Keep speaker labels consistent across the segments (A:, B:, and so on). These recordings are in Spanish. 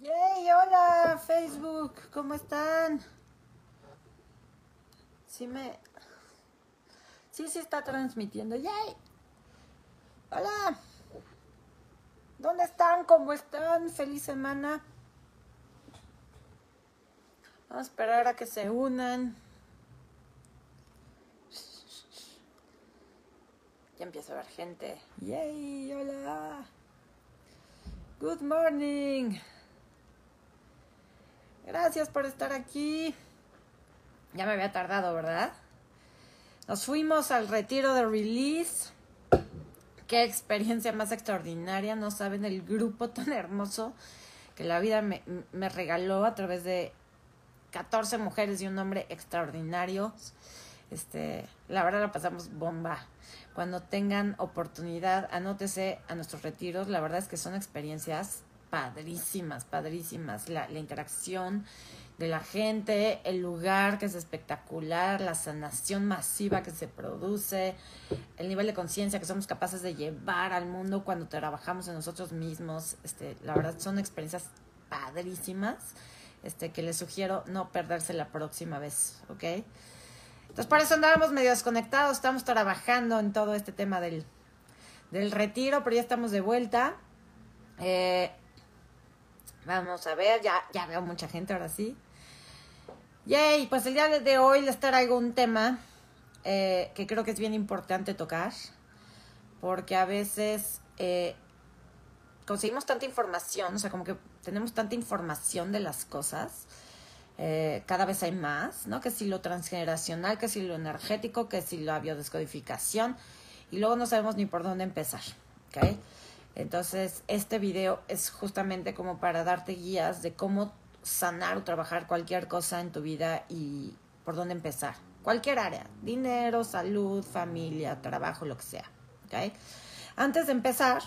A: Yay, hola Facebook, ¿cómo están? Sí me... Sí, sí está transmitiendo. Yay. Hola. ¿Dónde están? ¿Cómo están? Feliz semana. Vamos a esperar a que se unan. Ya empieza a ver gente. Yay, hola. Good morning. Gracias por estar aquí. Ya me había tardado, ¿verdad? Nos fuimos al retiro de release. Qué experiencia más extraordinaria. No saben el grupo tan hermoso que la vida me, me regaló a través de 14 mujeres y un hombre extraordinarios. Este, la verdad la pasamos bomba. Cuando tengan oportunidad, anótese a nuestros retiros. La verdad es que son experiencias padrísimas, padrísimas. La, interacción de la gente, el lugar que es espectacular, la sanación masiva que se produce, el nivel de conciencia que somos capaces de llevar al mundo cuando trabajamos en nosotros mismos. Este, la verdad son experiencias padrísimas. Este, que les sugiero no perderse la próxima vez, ¿ok? Entonces, por eso andábamos medio desconectados, estamos trabajando en todo este tema del, del retiro, pero ya estamos de vuelta. Eh, vamos a ver, ya, ya veo mucha gente ahora sí. Yay, pues el día de hoy les traigo un tema eh, que creo que es bien importante tocar, porque a veces eh, conseguimos tanta información, o sea, como que tenemos tanta información de las cosas, eh, cada vez hay más, ¿no? Que si lo transgeneracional, que si lo energético, que si la biodescodificación, y luego no sabemos ni por dónde empezar, ¿ok? Entonces, este video es justamente como para darte guías de cómo sanar o trabajar cualquier cosa en tu vida y por dónde empezar. Cualquier área, dinero, salud, familia, trabajo, lo que sea, ¿ok? Antes de empezar,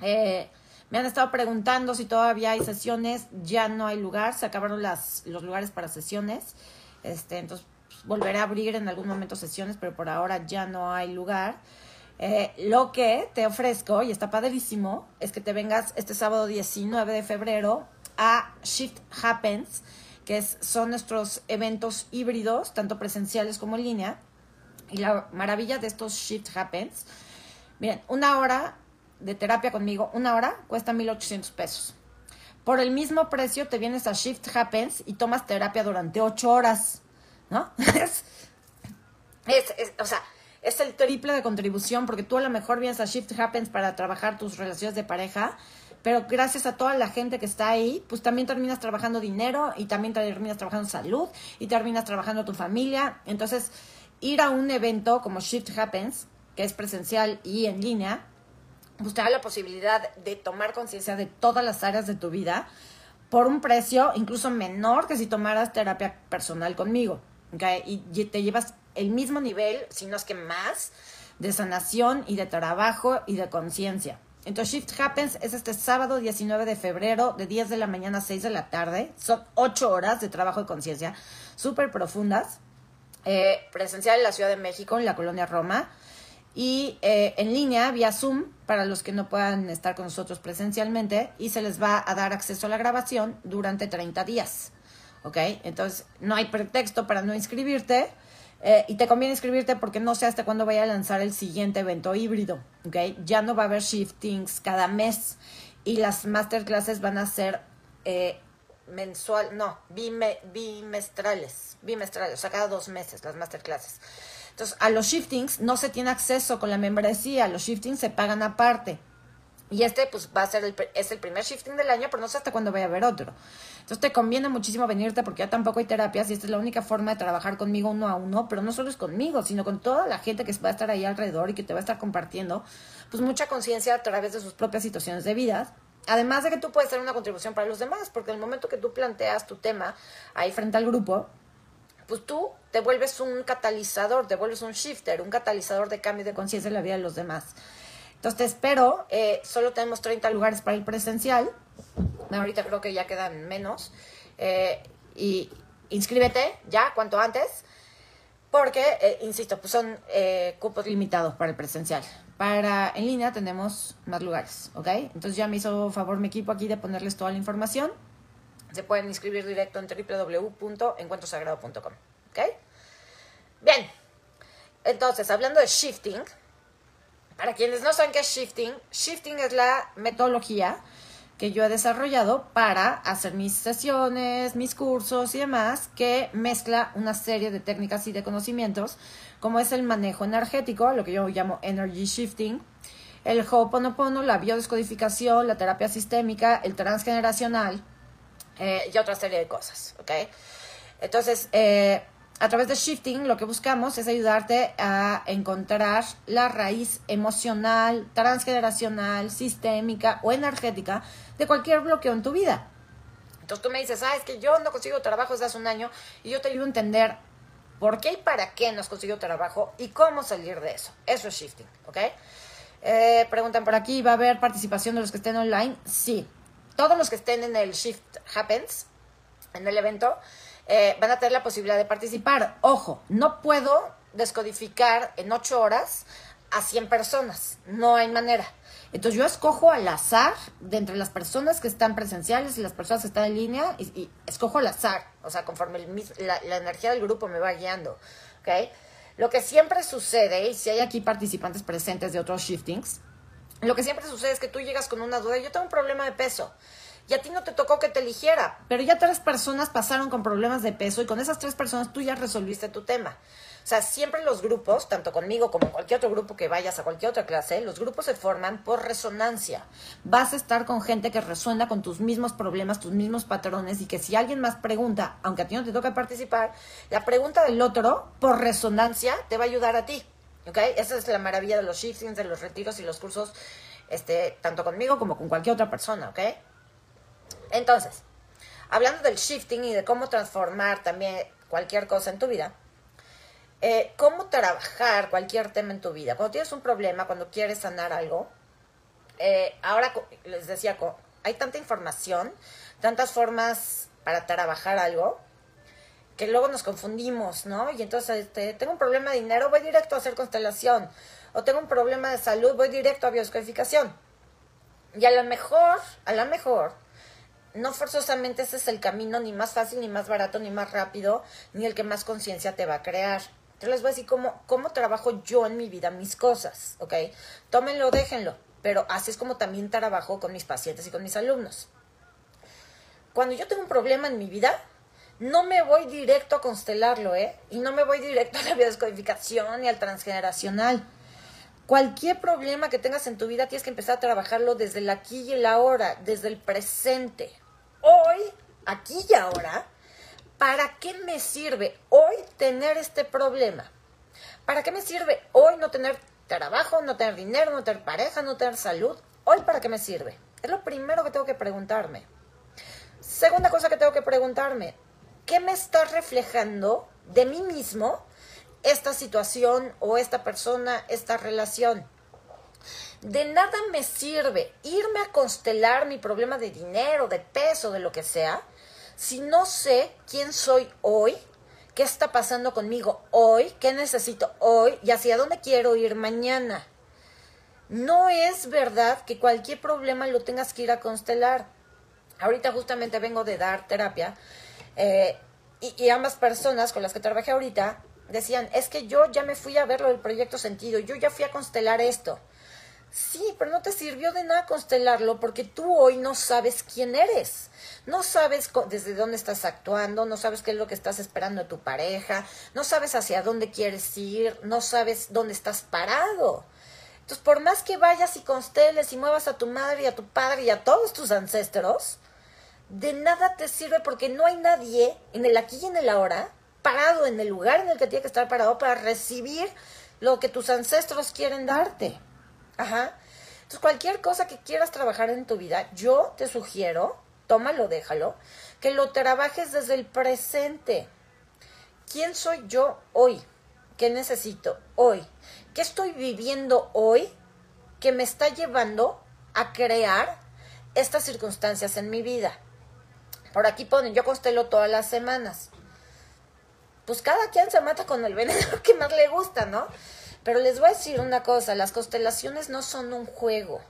A: eh, me han estado preguntando si todavía hay sesiones, ya no hay lugar, se acabaron las, los lugares para sesiones, este, entonces pues, volveré a abrir en algún momento sesiones, pero por ahora ya no hay lugar. Eh, lo que te ofrezco, y está padrísimo, es que te vengas este sábado 19 de febrero a Shift Happens, que es, son nuestros eventos híbridos, tanto presenciales como en línea. Y la maravilla de estos Shift Happens, miren, una hora de terapia conmigo, una hora, cuesta 1.800 pesos. Por el mismo precio te vienes a Shift Happens y tomas terapia durante 8 horas, ¿no? es, es, o sea, es el triple de contribución porque tú a lo mejor vienes a Shift Happens para trabajar tus relaciones de pareja, pero gracias a toda la gente que está ahí, pues también terminas trabajando dinero y también terminas trabajando salud y terminas trabajando tu familia. Entonces, ir a un evento como Shift Happens, que es presencial y en línea, pues te da la posibilidad de tomar conciencia de todas las áreas de tu vida por un precio incluso menor que si tomaras terapia personal conmigo. ¿Okay? Y te llevas el mismo nivel, si no es que más, de sanación y de trabajo y de conciencia. Entonces Shift Happens es este sábado 19 de febrero de 10 de la mañana a 6 de la tarde. Son 8 horas de trabajo de conciencia súper profundas. Eh, presencial en la Ciudad de México, en la colonia Roma y eh, en línea vía Zoom para los que no puedan estar con nosotros presencialmente y se les va a dar acceso a la grabación durante 30 días. ¿Ok? Entonces no hay pretexto para no inscribirte eh, y te conviene inscribirte porque no sé hasta cuándo vaya a lanzar el siguiente evento híbrido. ¿Ok? Ya no va a haber shiftings cada mes y las masterclasses van a ser eh, mensual, no, bime, bimestrales, bimestrales, o sea, cada dos meses las masterclasses. Entonces, a los shiftings no se tiene acceso con la membresía, los shiftings se pagan aparte. Y este, pues, va a ser el, es el primer shifting del año, pero no sé hasta cuándo vaya a haber otro. Entonces, te conviene muchísimo venirte porque ya tampoco hay terapias y esta es la única forma de trabajar conmigo uno a uno, pero no solo es conmigo, sino con toda la gente que va a estar ahí alrededor y que te va a estar compartiendo, pues, mucha conciencia a través de sus propias situaciones de vida. Además de que tú puedes ser una contribución para los demás, porque el momento que tú planteas tu tema ahí frente al grupo, pues tú te vuelves un catalizador, te vuelves un shifter, un catalizador de cambio de conciencia en la vida de los demás. Entonces te espero, eh, solo tenemos 30 lugares para el presencial, ahorita creo que ya quedan menos, eh, y inscríbete ya cuanto antes, porque, eh, insisto, pues son cupos limitados para el presencial. para en línea tenemos más lugares, ¿ok? Entonces ya me hizo favor mi equipo aquí de ponerles toda la información. Se pueden inscribir directo en www.encuentrosagrado.com, ¿ok? Bien, entonces hablando de shifting, para quienes no saben qué es shifting, shifting es la metodología que yo he desarrollado para hacer mis sesiones, mis cursos y demás, que mezcla una serie de técnicas y de conocimientos, como es el manejo energético, lo que yo llamo energy shifting, el Ho'oponopono, la biodescodificación, la terapia sistémica, el transgeneracional eh, y otra serie de cosas, ¿ok? Entonces, eh, a través de shifting lo que buscamos es ayudarte a encontrar la raíz emocional, transgeneracional, sistémica o energética de cualquier bloqueo en tu vida. Entonces tú me dices, ah, es que yo no consigo trabajo desde hace un año y yo te ayudo a entender por qué y para qué no has conseguido trabajo y cómo salir de eso. Eso es shifting, ¿ok? Eh, preguntan por aquí, ¿va a haber participación de los que estén online? Sí. Todos los que estén en el Shift Happens, en el evento, eh, van a tener la posibilidad de participar. Ojo, no puedo descodificar en ocho horas a 100 personas. No hay manera. Entonces yo escojo al azar de entre las personas que están presenciales y las personas que están en línea y, escojo al azar, o sea, conforme la, la, energía del grupo me va guiando, ¿ok? Lo que siempre sucede, y si hay aquí participantes presentes de otros shiftings, lo que siempre sucede es que tú llegas con una duda, yo tengo un problema de peso, y a ti no te tocó que te eligiera, pero ya tres personas pasaron con problemas de peso y con esas tres personas tú ya resolviste tu tema. O sea, siempre los grupos, tanto conmigo como cualquier otro grupo que vayas a cualquier otra clase, los grupos se forman por resonancia. Vas a estar con gente que resuena con tus mismos problemas, tus mismos patrones y que si alguien más pregunta, aunque a ti no te toca participar, la pregunta del otro, por resonancia, te va a ayudar a ti. ¿Ok? Esa es la maravilla de los shiftings, de los retiros y los cursos, este, tanto conmigo como con cualquier otra persona, ¿ok? Entonces, hablando del shifting y de cómo transformar también cualquier cosa en tu vida, eh, cómo trabajar cualquier tema en tu vida. Cuando tienes un problema, cuando quieres sanar algo, eh, ahora les decía, hay tanta información, tantas formas para trabajar algo, que luego nos confundimos, ¿no? Y entonces, este, tengo un problema de dinero, voy directo a hacer constelación. O tengo un problema de salud, voy directo a bioscodificación. Y a lo mejor, a lo mejor, no forzosamente ese es el camino ni más fácil, ni más barato, ni más rápido, ni el que más conciencia te va a crear. Yo les voy a decir cómo, cómo trabajo yo en mi vida mis cosas, ¿ok? Tómenlo, déjenlo, pero así es como también trabajo con mis pacientes y con mis alumnos. Cuando yo tengo un problema en mi vida, no me voy directo a constelarlo, ¿eh? Y no me voy directo a la biodescodificación ni al transgeneracional. Cualquier problema que tengas en tu vida tienes que empezar a trabajarlo desde el aquí y el ahora, desde el presente. Hoy, aquí y ahora, ¿para qué me sirve hoy tener este problema? ¿Para qué me sirve hoy no tener trabajo, no tener dinero, no tener pareja, no tener salud? ¿Hoy para qué me sirve? Es lo primero que tengo que preguntarme. Segunda cosa que tengo que preguntarme, ¿qué me está reflejando de mí mismo esta situación o esta persona, esta relación? De nada me sirve irme a constelar mi problema de dinero, de peso, de lo que sea, si no sé quién soy hoy, qué está pasando conmigo hoy, qué necesito hoy y hacia dónde quiero ir mañana. No es verdad que cualquier problema lo tengas que ir a constelar. Ahorita justamente vengo de dar terapia eh, y, y, ambas personas con las que trabajé ahorita decían, es que yo ya me fui a ver lo del proyecto sentido, yo ya fui a constelar esto. Sí, pero no te sirvió de nada constelarlo porque tú hoy no sabes quién eres. No sabes desde dónde estás actuando, no sabes qué es lo que estás esperando de tu pareja, no sabes hacia dónde quieres ir, no sabes dónde estás parado. Entonces, por más que vayas y consteles y muevas a tu madre y a tu padre y a todos tus ancestros, de nada te sirve porque no hay nadie en el aquí y en el ahora parado en el lugar en el que tiene que estar parado para recibir lo que tus ancestros quieren darte. Ajá. Entonces, cualquier cosa que quieras trabajar en tu vida, yo te sugiero, tómalo, déjalo, que lo trabajes desde el presente. ¿Quién soy yo hoy? ¿Qué necesito hoy? ¿Qué estoy viviendo hoy que me está llevando a crear estas circunstancias en mi vida? Por aquí ponen, yo constelo todas las semanas. Pues cada quien se mata con el veneno que más le gusta, ¿no? Pero les voy a decir una cosa, las constelaciones no son un juego.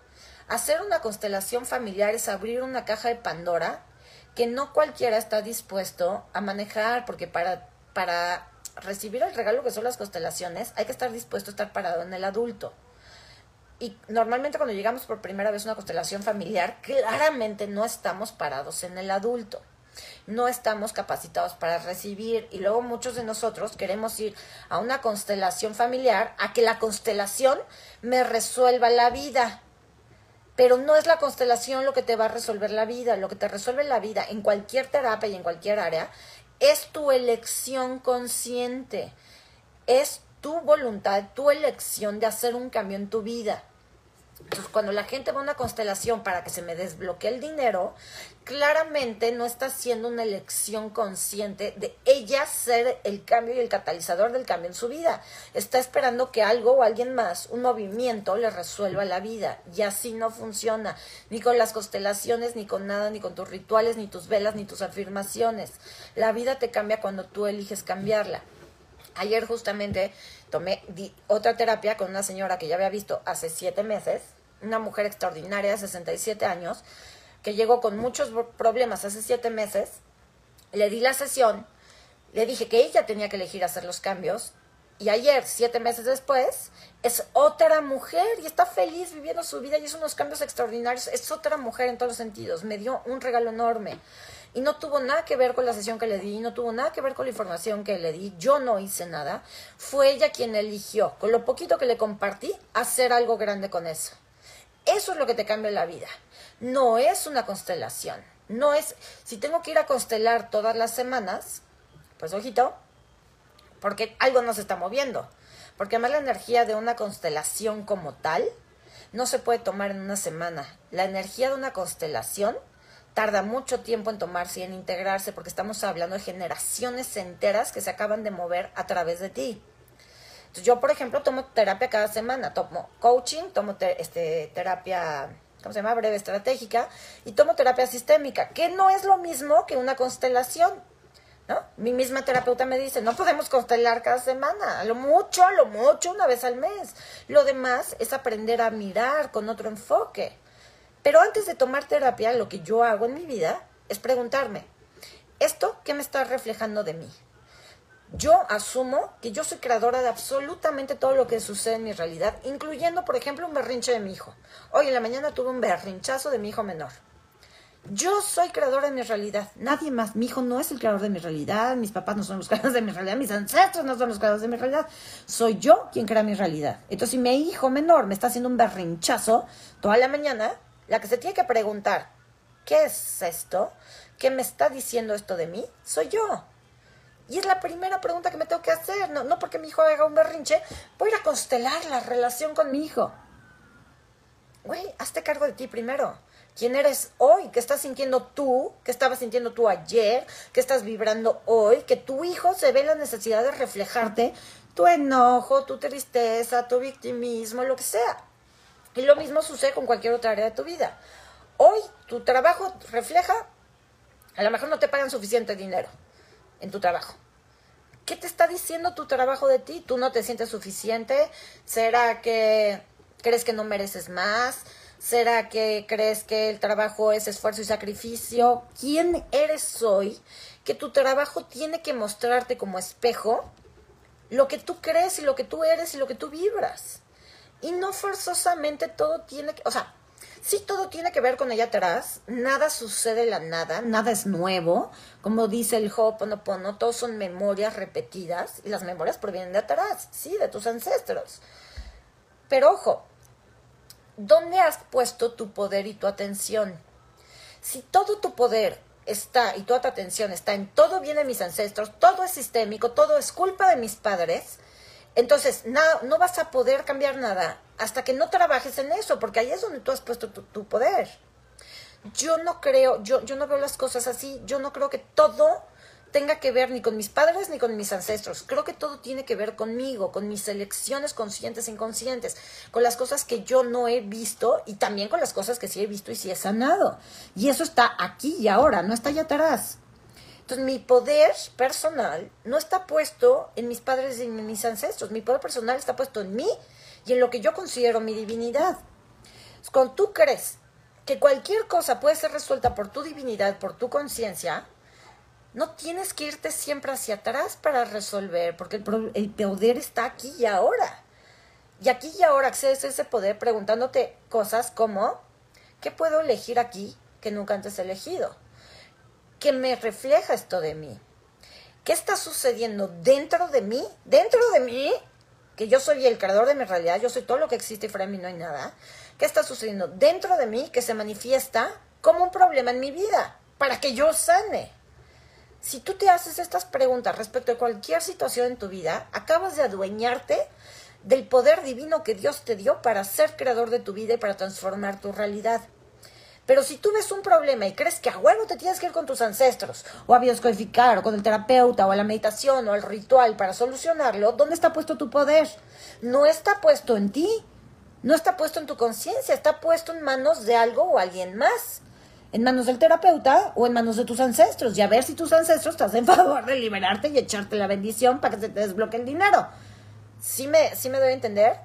A: Hacer una constelación familiar es abrir una caja de Pandora que no cualquiera está dispuesto a manejar, porque para, para recibir el regalo que son las constelaciones hay que estar dispuesto a estar parado en el adulto. Y normalmente cuando llegamos por primera vez a una constelación familiar, claramente no estamos parados en el adulto. No estamos capacitados para recibir y luego muchos de nosotros queremos ir a una constelación familiar a que la constelación me resuelva la vida. Pero no es la constelación lo que te va a resolver la vida. Lo que te resuelve la vida en cualquier terapia y en cualquier área es tu elección consciente. Es tu voluntad, tu elección de hacer un cambio en tu vida. Entonces, cuando la gente va a una constelación para que se me desbloquee el dinero, claramente no está haciendo una elección consciente de ella ser el cambio y el catalizador del cambio en su vida. Está esperando que algo o alguien más, un movimiento, le resuelva la vida. Y así no funciona, ni con las constelaciones, ni con nada, ni con tus rituales, ni tus velas, ni tus afirmaciones. La vida te cambia cuando tú eliges cambiarla. Ayer justamente tomé otra terapia con una señora que ya había visto hace siete meses, una mujer extraordinaria de 67 años, que llegó con muchos problemas hace siete meses. Le di la sesión, le dije que ella tenía que elegir hacer los cambios. Y ayer, siete meses después, es otra mujer y está feliz viviendo su vida y hizo unos cambios extraordinarios. Es otra mujer en todos los sentidos. Me dio un regalo enorme y no tuvo nada que ver con la sesión que le di, no tuvo nada que ver con la información que le di, yo no hice nada, fue ella quien eligió, con lo poquito que le compartí, hacer algo grande con eso. Eso es lo que te cambia la vida. No es una constelación. No es, si tengo que ir a constelar todas las semanas, pues ojito, porque algo no se está moviendo. Porque además la energía de una constelación como tal no se puede tomar en una semana. La energía de una constelación tarda mucho tiempo en tomarse y en integrarse porque estamos hablando de generaciones enteras que se acaban de mover a través de ti. Yo, por ejemplo, tomo terapia cada semana, tomo coaching, tomo este, terapia, ¿cómo se llama? Breve estratégica y tomo terapia sistémica, que no es lo mismo que una constelación. ¿No? Mi misma terapeuta me dice, no podemos constelar cada semana, a lo mucho, a lo mucho, una vez al mes. Lo demás es aprender a mirar con otro enfoque. Pero antes de tomar terapia, lo que yo hago en mi vida es preguntarme, ¿esto qué me está reflejando de mí? Yo asumo que yo soy creadora de absolutamente todo lo que sucede en mi realidad, incluyendo, por ejemplo, un berrinche de mi hijo. Hoy en la mañana tuve un berrinchazo de mi hijo menor. Yo soy creadora de mi realidad, nadie más. Mi hijo no es el creador de mi realidad, mis papás no son los creadores de mi realidad, mis ancestros no son los creadores de mi realidad. Soy yo quien crea mi realidad. Entonces, si mi hijo menor me está haciendo un berrinchazo toda la mañana, la que se tiene que preguntar, ¿qué es esto? ¿Qué me está diciendo esto de mí? Soy yo. Y es la primera pregunta que me tengo que hacer. No, no porque mi hijo haga un berrinche, voy a ir a constelar la relación con mi hijo. Güey, hazte cargo de ti primero. ¿Quién eres hoy? ¿Qué estás sintiendo tú? ¿Qué estabas sintiendo tú ayer? ¿Qué estás vibrando hoy? Que tu hijo se ve la necesidad de reflejarte tu enojo, tu tristeza, tu victimismo, lo que sea. Y lo mismo sucede con cualquier otra área de tu vida. Hoy tu trabajo refleja, a lo mejor no te pagan suficiente dinero en tu trabajo. ¿Qué te está diciendo tu trabajo de ti? ¿Tú no te sientes suficiente? ¿Será que crees que no mereces más? ¿Será que crees que el trabajo es esfuerzo y sacrificio? ¿Quién eres hoy que tu trabajo tiene que mostrarte como espejo lo que tú crees y lo que tú eres y lo que tú vibras? Y no forzosamente todo tiene que, o sea, sí todo tiene que ver con allá atrás, nada sucede de la nada, nada es nuevo, como dice el Ho'oponopono, todos son memorias repetidas y las memorias provienen de atrás, sí, de tus ancestros. Pero ojo, ¿dónde has puesto tu poder y tu atención? Si todo tu poder está y toda tu atención está en todo viene de mis ancestros, todo es sistémico, todo es culpa de mis padres, entonces, no vas a poder cambiar nada hasta que no trabajes en eso, porque ahí es donde tú has puesto tu, poder. Yo no creo, yo, yo no veo las cosas así, yo no creo que todo tenga que ver ni con mis padres ni con mis ancestros. Creo que todo tiene que ver conmigo, con mis elecciones conscientes e inconscientes, con las cosas que yo no he visto y también con las cosas que sí he visto y sí he sanado. Y eso está aquí y ahora, no está allá atrás. Entonces mi poder personal no está puesto en mis padres y en mis ancestros, mi poder personal está puesto en mí y en lo que yo considero mi divinidad. Cuando tú crees que cualquier cosa puede ser resuelta por tu divinidad, por tu conciencia, no tienes que irte siempre hacia atrás para resolver, porque el, poder está aquí y ahora. Y aquí y ahora accedes a ese poder preguntándote cosas como, ¿qué puedo elegir aquí que nunca antes he elegido? ¿Qué me refleja esto de mí? ¿Qué está sucediendo dentro de mí? Dentro de mí, que yo soy el creador de mi realidad, yo soy todo lo que existe y fuera de mí no hay nada. ¿Qué está sucediendo dentro de mí que se manifiesta como un problema en mi vida para que yo sane? Si tú te haces estas preguntas respecto a cualquier situación en tu vida, acabas de adueñarte del poder divino que Dios te dio para ser creador de tu vida y para transformar tu realidad. Pero si tú ves un problema y crees que a huevo te tienes que ir con tus ancestros, o a bioscodificar, o con el terapeuta, o a la meditación, o al ritual para solucionarlo, ¿dónde está puesto tu poder? No está puesto en ti, no está puesto en tu conciencia, está puesto en manos de algo o alguien más. En manos del terapeuta o en manos de tus ancestros. Y a ver si tus ancestros estás en favor de liberarte y echarte la bendición para que se te desbloquee el dinero. ¿Sí me, sí me doy a entender?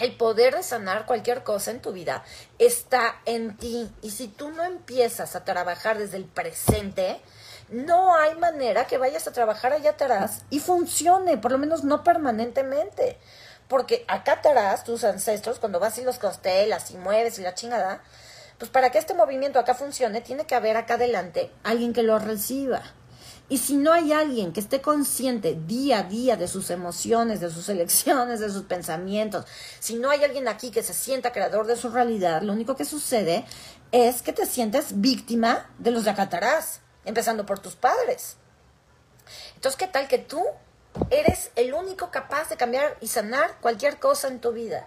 A: El poder de sanar cualquier cosa en tu vida está en ti. Y si tú no empiezas a trabajar desde el presente, no hay manera que vayas a trabajar allá atrás y funcione, por lo menos no permanentemente. Porque acá atrás, tus ancestros, cuando vas y los constelas y mueves y la chingada, pues para que este movimiento acá funcione, tiene que haber acá adelante alguien que lo reciba. Y si no hay alguien que esté consciente día a día de sus emociones, de sus elecciones, de sus pensamientos, si no hay alguien aquí que se sienta creador de su realidad, lo único que sucede es que te sientes víctima de los de acá atrás, empezando por tus padres. Entonces, ¿qué tal que tú eres el único capaz de cambiar y sanar cualquier cosa en tu vida?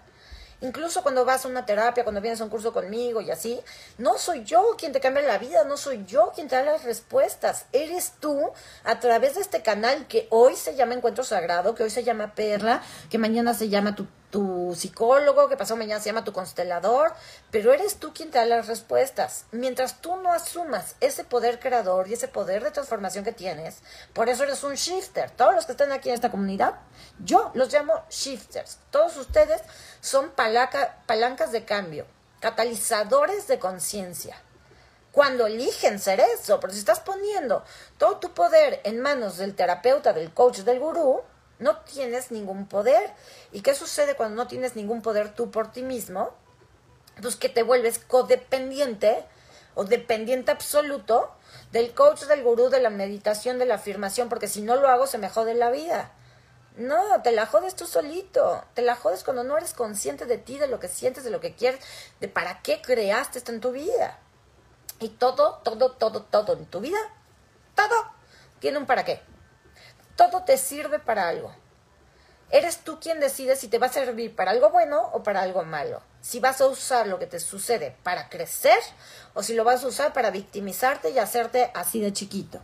A: Incluso cuando vas a una terapia, cuando vienes a un curso conmigo y así, no soy yo quien te cambia la vida, no soy yo quien te da las respuestas. Eres tú a través de este canal que hoy se llama Encuentro Sagrado, que hoy se llama Perla, que mañana se llama tu tu psicólogo, que pasó mañana se llama tu constelador, pero eres tú quien te da las respuestas. Mientras tú no asumas ese poder creador y ese poder de transformación que tienes, por eso eres un shifter. Todos los que están aquí en esta comunidad, yo los llamo shifters. Todos ustedes son palancas de cambio, catalizadores de conciencia. Cuando eligen ser eso, pero si estás poniendo todo tu poder en manos del terapeuta, del coach, del gurú, no tienes ningún poder. ¿Y qué sucede cuando no tienes ningún poder tú por ti mismo? Pues que te vuelves codependiente o dependiente absoluto del coach, del gurú, de la meditación, de la afirmación, porque si no lo hago se me jode la vida. No, te la jodes tú solito. Te la jodes cuando no eres consciente de ti, de lo que sientes, de lo que quieres, de para qué creaste esto en tu vida. Y todo, todo, todo, todo en tu vida, todo tiene un para qué. Todo te sirve para algo. Eres tú quien decide si te va a servir para algo bueno o para algo malo. Si vas a usar lo que te sucede para crecer o si lo vas a usar para victimizarte y hacerte así de chiquito.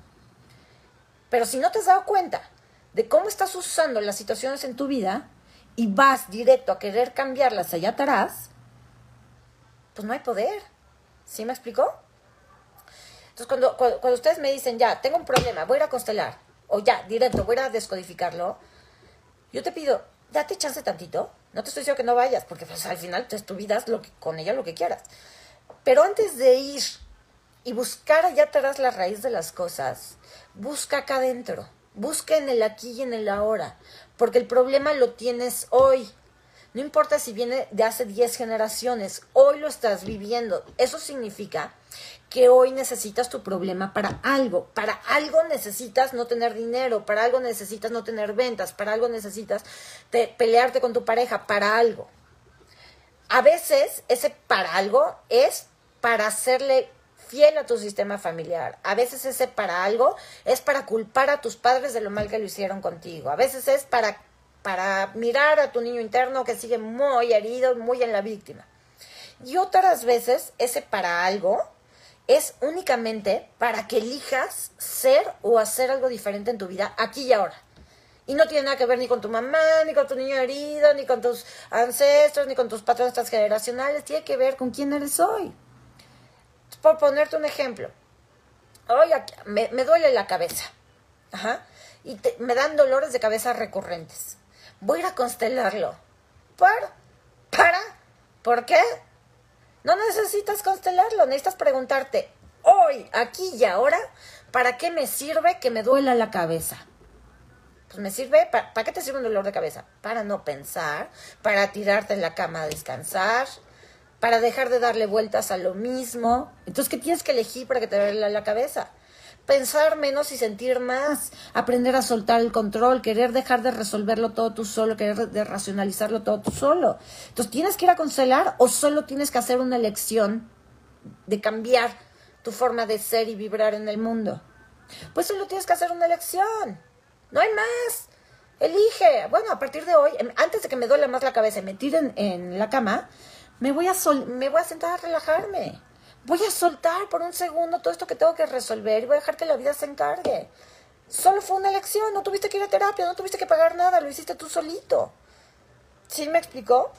A: Pero si no te has dado cuenta de cómo estás usando las situaciones en tu vida y vas directo a querer cambiarlas allá atrás, pues no hay poder. ¿Sí me explicó? Entonces, cuando, cuando, ustedes me dicen, ya, tengo un problema, voy a ir a constelar, o ya, directo, voy a descodificarlo, yo te pido, date chance tantito. No te estoy diciendo que no vayas, porque pues, al final te tu vida lo que, con ella lo que quieras. Pero antes de ir y buscar allá atrás la raíz de las cosas, busca acá adentro. Busca en el aquí y en el ahora. Porque el problema lo tienes hoy. No importa si viene de hace 10 generaciones, hoy lo estás viviendo. Eso significa que hoy necesitas tu problema para algo. Para algo necesitas no tener dinero, para algo necesitas no tener ventas, para algo necesitas pelearte con tu pareja, para algo. A veces ese para algo es para hacerle fiel a tu sistema familiar. A veces ese para algo es para culpar a tus padres de lo mal que lo hicieron contigo. A veces es para, para mirar a tu niño interno que sigue muy herido, muy en la víctima. Y otras veces ese para algo es únicamente para que elijas ser o hacer algo diferente en tu vida aquí y ahora. Y no tiene nada que ver ni con tu mamá, ni con tu niño herido, ni con tus ancestros, ni con tus patrones transgeneracionales. Tiene que ver con quién eres hoy. Por ponerte un ejemplo, Oye, me, me duele la cabeza. Ajá. Y me dan dolores de cabeza recurrentes. Voy a ir a constelarlo. ¿Para? ¿Para? ¿Por qué? No necesitas constelarlo, necesitas preguntarte, hoy, aquí y ahora, ¿para qué me sirve que me duela la cabeza? Pues me sirve, ¿para, qué te sirve un dolor de cabeza? Para no pensar, para tirarte en la cama a descansar, para dejar de darle vueltas a lo mismo. Entonces, ¿qué tienes que elegir para que te duele la cabeza? Pensar menos y sentir más, aprender a soltar el control, querer dejar de resolverlo todo tú solo, querer de racionalizarlo todo tú solo. Entonces, ¿tienes que ir a constelar o solo tienes que hacer una elección de cambiar tu forma de ser y vibrar en el mundo? Pues solo tienes que hacer una elección. No hay más. Elige. Bueno, a partir de hoy, em, antes de que me duele más la cabeza y me tiren en la cama, me voy a, sol me voy a sentar a relajarme. Voy a soltar por un segundo todo esto que tengo que resolver y voy a dejar que la vida se encargue. Solo fue una elección, no tuviste que ir a terapia, no tuviste que pagar nada, lo hiciste tú solito. ¿Sí me explicó?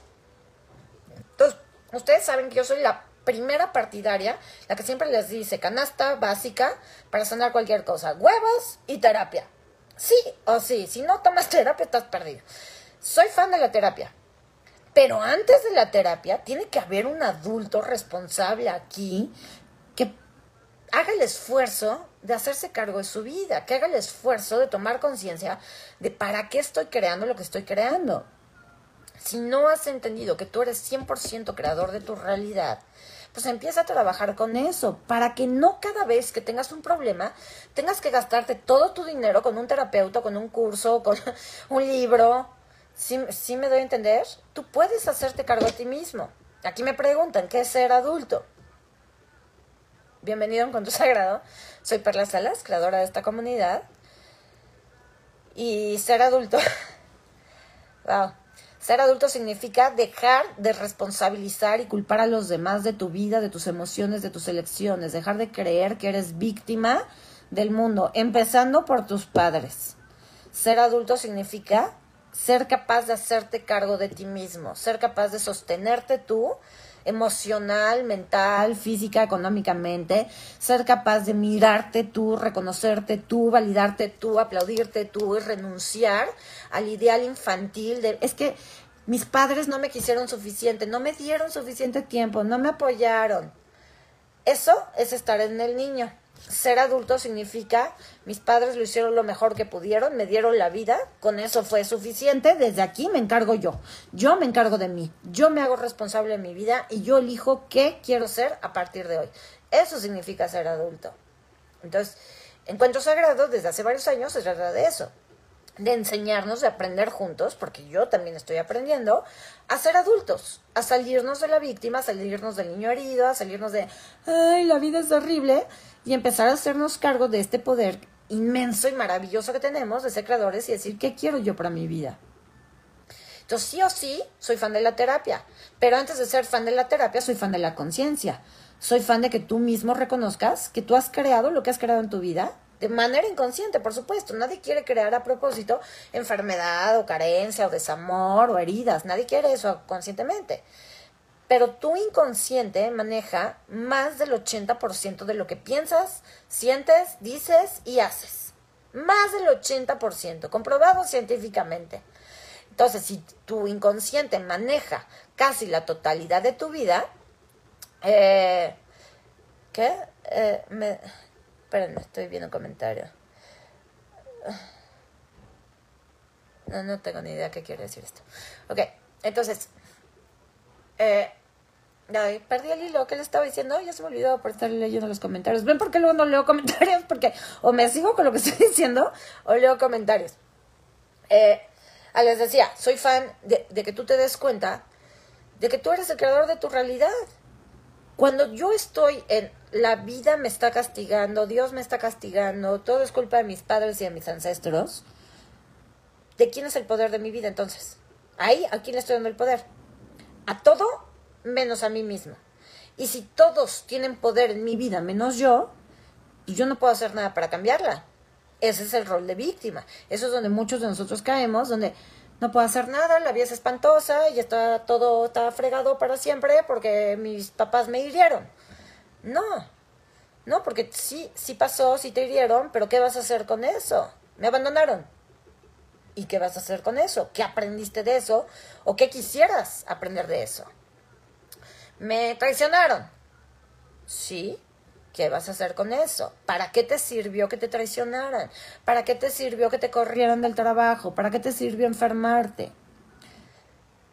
A: Entonces, ustedes saben que yo soy la primera partidaria, la que siempre les dice canasta básica para sanar cualquier cosa, huevos y terapia. Sí o sí, si no tomas terapia estás perdido. Soy fan de la terapia, pero antes de la terapia tiene que haber un adulto responsable aquí que haga el esfuerzo de hacerse cargo de su vida, que haga el esfuerzo de tomar conciencia de para qué estoy creando lo que estoy creando. Si no has entendido que tú eres 100% creador de tu realidad, pues empieza a trabajar con eso, para que no cada vez que tengas un problema tengas que gastarte todo tu dinero con un terapeuta, con un curso, con un libro. ¿Sí, me doy a entender? Tú puedes hacerte cargo de ti mismo. Aquí me preguntan, ¿qué es ser adulto? Bienvenido a Encuentro Sagrado. Soy Perla Salas, creadora de esta comunidad. Y ser adulto. wow. Ser adulto significa dejar de responsabilizar y culpar a los demás de tu vida, de tus emociones, de tus elecciones, dejar de creer que eres víctima del mundo, empezando por tus padres. Ser adulto significa ser capaz de hacerte cargo de ti mismo, ser capaz de sostenerte tú emocional, mental, física, económicamente, ser capaz de mirarte tú, reconocerte tú, validarte tú, aplaudirte tú y renunciar al ideal infantil de es que mis padres no me quisieron suficiente, no me dieron suficiente tiempo, no me apoyaron. Eso es estar en el niño ser adulto significa mis padres lo hicieron lo mejor que pudieron, me dieron la vida, con eso fue suficiente, desde aquí me encargo yo, yo me encargo de mí, yo me hago responsable de mi vida y yo elijo qué quiero ser a partir de hoy. Eso significa ser adulto. Entonces, Encuentro Sagrado desde hace varios años se trata de eso, de enseñarnos, de aprender juntos, porque yo también estoy aprendiendo, a ser adultos, a salirnos de la víctima, a salirnos del niño herido, a salirnos de, ay, la vida es horrible, y empezar a hacernos cargo de este poder inmenso y maravilloso que tenemos de ser creadores y decir, ¿qué quiero yo para mi vida? Entonces, sí o sí, soy fan de la terapia, pero antes de ser fan de la terapia, soy fan de la conciencia. Soy fan de que tú mismo reconozcas que tú has creado lo que has creado en tu vida de manera inconsciente, por supuesto. Nadie quiere crear a propósito enfermedad o carencia o desamor o heridas. Nadie quiere eso conscientemente. Pero tu inconsciente maneja más del 80% de lo que piensas, sientes, dices y haces. Más del 80%, comprobado científicamente. Entonces, si tu inconsciente maneja casi la totalidad de tu vida, eh, ¿qué? Eh, me, espérenme, estoy viendo un comentario. No, no tengo ni idea qué quiere decir esto. Ok, entonces, eh, perdí el hilo, ¿qué le estaba diciendo? Ya se me olvidó por estar leyendo los comentarios. ¿Ven por qué luego no leo comentarios? Porque o me sigo con lo que estoy diciendo o leo comentarios. Eh, ah, les decía, soy fan de, de que tú te des cuenta de que tú eres el creador de tu realidad. Cuando yo estoy en la vida me está castigando, Dios me está castigando, todo es culpa de mis padres y de mis ancestros, ¿de quién es el poder de mi vida entonces? Ahí, ¿a quién le estoy dando el poder? ¿A todo menos a mí misma. Y si todos tienen poder en mi vida menos yo, pues yo no puedo hacer nada para cambiarla. Ese es el rol de víctima. Eso es donde muchos de nosotros caemos, donde no puedo hacer nada, la vida es espantosa y está todo está fregado para siempre porque mis papás me hirieron. No, No, porque sí, sí pasó, sí te hirieron, pero ¿qué vas a hacer con eso? Me abandonaron. ¿Y qué vas a hacer con eso? ¿Qué aprendiste de eso? ¿O qué quisieras aprender de eso? Me traicionaron. Sí. ¿Qué vas a hacer con eso? ¿Para qué te sirvió que te traicionaran? ¿Para qué te sirvió que te corrieran del trabajo? ¿Para qué te sirvió enfermarte?